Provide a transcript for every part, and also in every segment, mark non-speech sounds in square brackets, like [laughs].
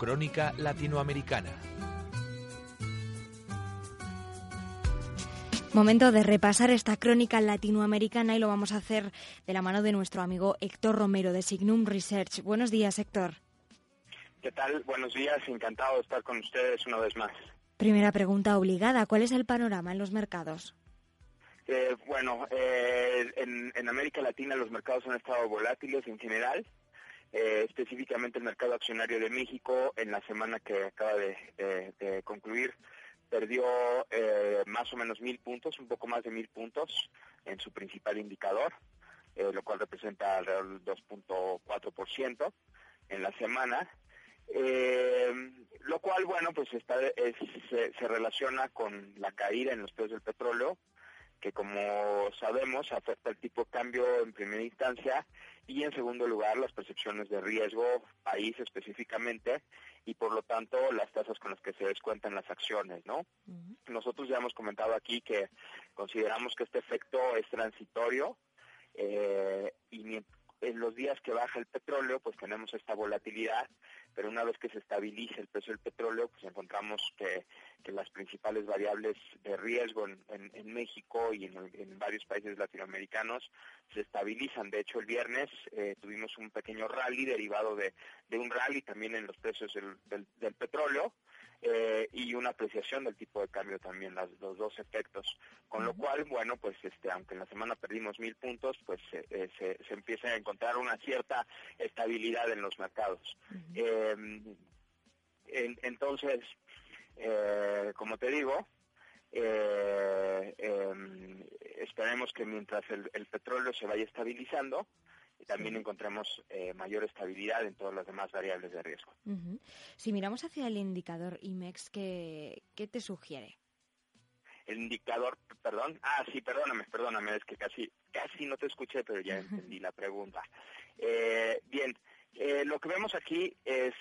Crónica Latinoamericana. Momento de repasar esta crónica latinoamericana y lo vamos a hacer de la mano de nuestro amigo Héctor Romero de Signum Research. Buenos días, Héctor. ¿Qué tal? Buenos días, encantado de estar con ustedes una vez más. Primera pregunta obligada, ¿cuál es el panorama en los mercados? Eh, bueno, eh, en, América Latina los mercados han estado volátiles en general, eh, específicamente el mercado accionario de México en la semana que acaba de, concluir perdió más o menos mil puntos, un poco más de mil puntos en su principal indicador, lo cual representa alrededor del 2.4% en la semana. lo cual, bueno, pues está, se, se, relaciona con la caída en los precios del petróleo, que como sabemos afecta el tipo de cambio en primera instancia y en segundo lugar las percepciones de riesgo país específicamente y por lo tanto las tasas con las que se descuentan las acciones, ¿no? Nosotros ya hemos comentado aquí que consideramos que este efecto es transitorio eh, y en los días que baja el petróleo, pues tenemos esta volatilidad, pero una vez que se estabiliza el precio del petróleo, pues encontramos que, las principales variables de riesgo en, México y en, varios países latinoamericanos se estabilizan. De hecho, el viernes eh, tuvimos un pequeño rally derivado de, un rally también en los precios del petróleo. Eh, y una apreciación del tipo de cambio también, los dos efectos. Con lo cual, bueno, pues este, aunque en la semana perdimos mil puntos, pues eh, se, se, empieza a encontrar una cierta estabilidad en los mercados. Em, entonces, eh, como te digo, em, esperemos que mientras el petróleo se vaya estabilizando, y también encontremos eh, mayor estabilidad en todas las demás variables de riesgo. Si miramos hacia el indicador IMEX, ¿qué, ¿qué te sugiere? El indicador, perdón, ah, sí, perdóname, perdóname, es que casi, casi no te escuché, pero ya [laughs] entendí la pregunta. Eh, bien, eh, lo que vemos aquí es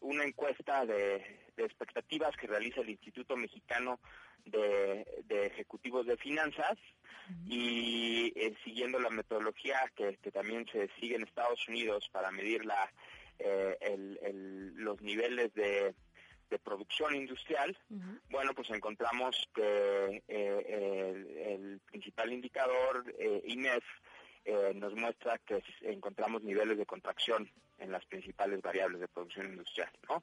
una encuesta de, expectativas que realiza el Instituto Mexicano de, de Ejecutivos de Finanzas y eh, siguiendo la metodología que, también se sigue en Estados Unidos para medir la, eh, los niveles de, producción industrial, bueno, pues encontramos que eh, el, principal indicador, INEF, nos muestra que encontramos niveles de contracción en las principales variables de producción industrial. ¿no?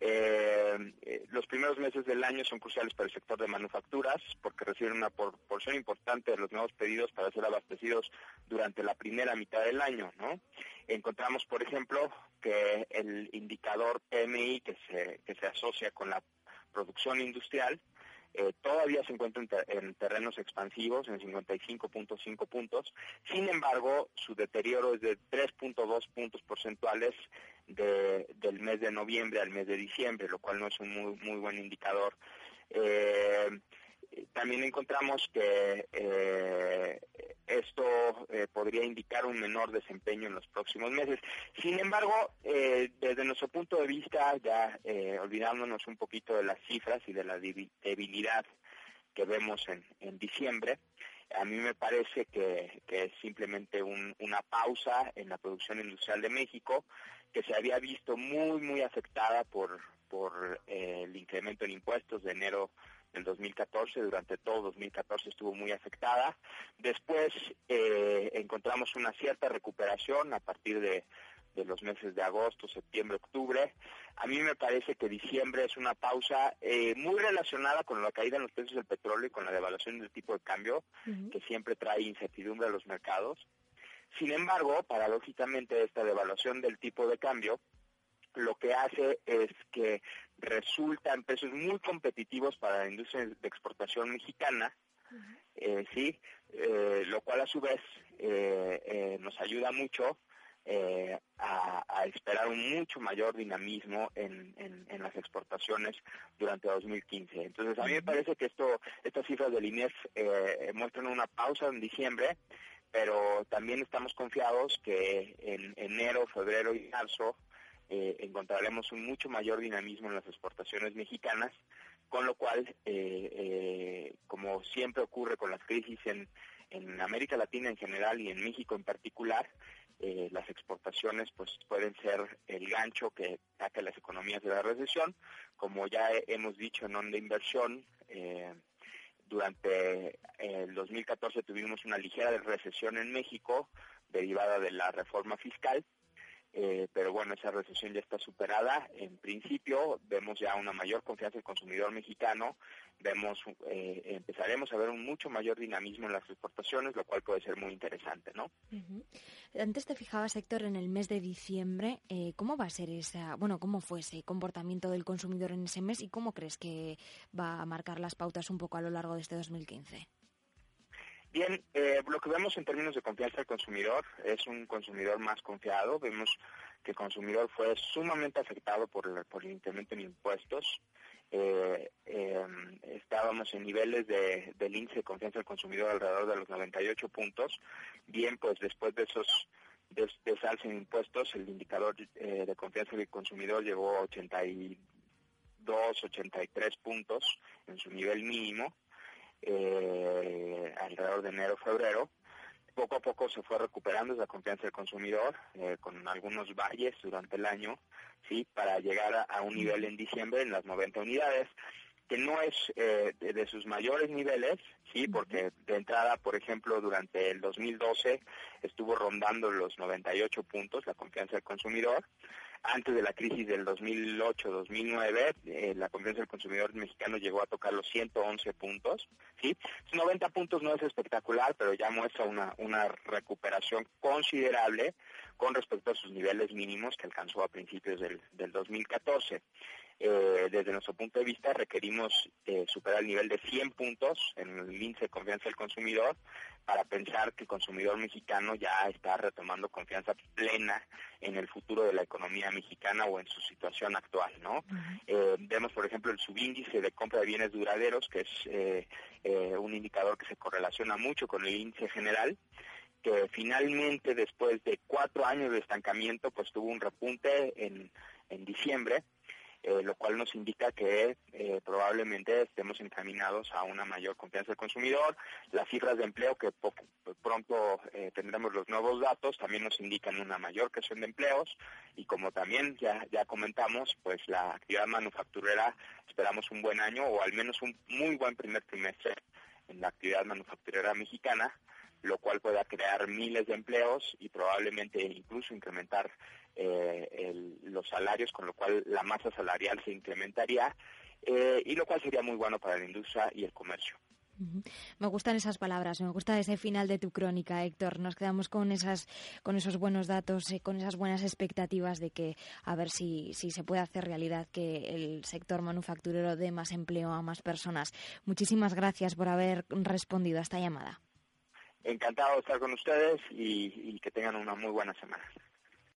Eh, eh, los primeros meses del año son cruciales para el sector de manufacturas porque reciben una porción importante de los nuevos pedidos para ser abastecidos durante la primera mitad del año. ¿no? Encontramos, por ejemplo, que el indicador PMI que se, que se asocia con la producción industrial eh, todavía se encuentra en, terrenos expansivos, en 55.5 puntos. Sin embargo, su deterioro es de 3.2 puntos porcentuales del mes de noviembre al mes de diciembre, lo cual no es un muy, buen indicador. Eh, también encontramos que eh, esto eh, podría indicar un menor desempeño en los próximos meses. Sin embargo, eh, desde nuestro punto de vista, ya olvidándonos un poquito de las cifras y de la debilidad que vemos en, diciembre, a mí me parece que, es simplemente una pausa en la producción industrial de México, que se había visto muy, muy afectada por, por el incremento en impuestos de enero el 2014, durante todo 2014 estuvo muy afectada. Después eh, encontramos una cierta recuperación a partir de, los meses de agosto, septiembre, octubre. A mí me parece que diciembre es una pausa eh, muy relacionada con la caída en los precios del petróleo y con la devaluación del tipo de cambio, que siempre trae incertidumbre a los mercados. Sin embargo, paradójicamente, esta devaluación del tipo de cambio lo que hace es que resulta en precios muy competitivos para la industria de exportación mexicana, eh, sí, eh, lo cual a su vez eh, nos ayuda mucho a, esperar un mucho mayor dinamismo en, las exportaciones durante 2015. Entonces, a mí me parece que esto, estas cifras del INEF muestran una pausa en diciembre, pero también estamos confiados que en enero, febrero y marzo eh, encontraremos un mucho mayor dinamismo en las exportaciones mexicanas, con lo cual, eh, eh, como siempre ocurre con las crisis en, América Latina en general y en México en particular, las exportaciones pues pueden ser el gancho que saque las economías de la recesión. Como ya hemos dicho en onda inversión, durante el 2014 tuvimos una ligera recesión en México derivada de la reforma fiscal eh, pero bueno, esa recesión ya está superada. En principio, vemos ya una mayor confianza del consumidor mexicano, vemos, eh, empezaremos a ver un mucho mayor dinamismo en las exportaciones, lo cual puede ser muy interesante, ¿no? Antes te fijabas, Héctor, en el mes de diciembre, eh, ¿cómo va a ser esa, bueno, cómo fue ese comportamiento del consumidor en ese mes y cómo crees que va a marcar las pautas un poco a lo largo de este 2015? Bien, eh, lo que vemos en términos de confianza del consumidor es un consumidor más confiado. Vemos que el consumidor fue sumamente afectado por el, incremento en impuestos. Eh, em, estábamos en niveles de, del índice de confianza del consumidor alrededor de los 98 puntos. Bien, pues después de esos de, de en impuestos, el indicador eh, de confianza del consumidor llegó a 82, 83 puntos en su nivel mínimo eh, alrededor de enero-febrero. Poco a poco se fue recuperando esa confianza del consumidor, eh, con algunos valles durante el año, sí, para llegar a, un nivel en diciembre en las 90 unidades que no es eh, de, sus mayores niveles, sí, porque de entrada, por ejemplo, durante el 2012 estuvo rondando los 98 puntos la confianza del consumidor, antes de la crisis del 2008-2009, eh, la confianza del consumidor mexicano llegó a tocar los 111 puntos. ¿sí? 90 puntos no es espectacular, pero ya muestra una, recuperación considerable con respecto a sus niveles mínimos que alcanzó a principios del 2014. Eh, desde nuestro punto de vista requerimos eh, superar el nivel de 100 puntos en el índice de confianza del consumidor para pensar que el consumidor mexicano ya está retomando confianza plena en el futuro de la economía mexicana o en su situación actual, ¿no? Eh, vemos, por ejemplo, el subíndice de compra de bienes duraderos, que es un indicador que se correlaciona mucho con el índice general, que finalmente, después de cuatro años de estancamiento, pues tuvo un repunte en, en diciembre, eh, lo cual nos indica que eh, probablemente estemos encaminados a una mayor confianza del consumidor. Las cifras de empleo que pronto eh, tendremos los nuevos datos también nos indican una mayor creación de empleos y como también ya, ya comentamos, pues la actividad manufacturera esperamos un buen año o al menos un muy buen primer trimestre en la actividad manufacturera mexicana lo cual pueda crear miles de empleos y probablemente incluso incrementar eh, los salarios, con lo cual la masa salarial se incrementaría, eh, y lo cual sería muy bueno para la industria y el comercio. Me gustan esas palabras, me gusta ese final de tu crónica, Héctor. Nos quedamos con esas, con esos buenos datos, eh, con esas buenas expectativas de que a ver si, si se puede hacer realidad que el sector manufacturero dé más empleo a más personas. Muchísimas gracias por haber respondido a esta llamada. Encantado de estar con ustedes y que tengan una muy buena semana.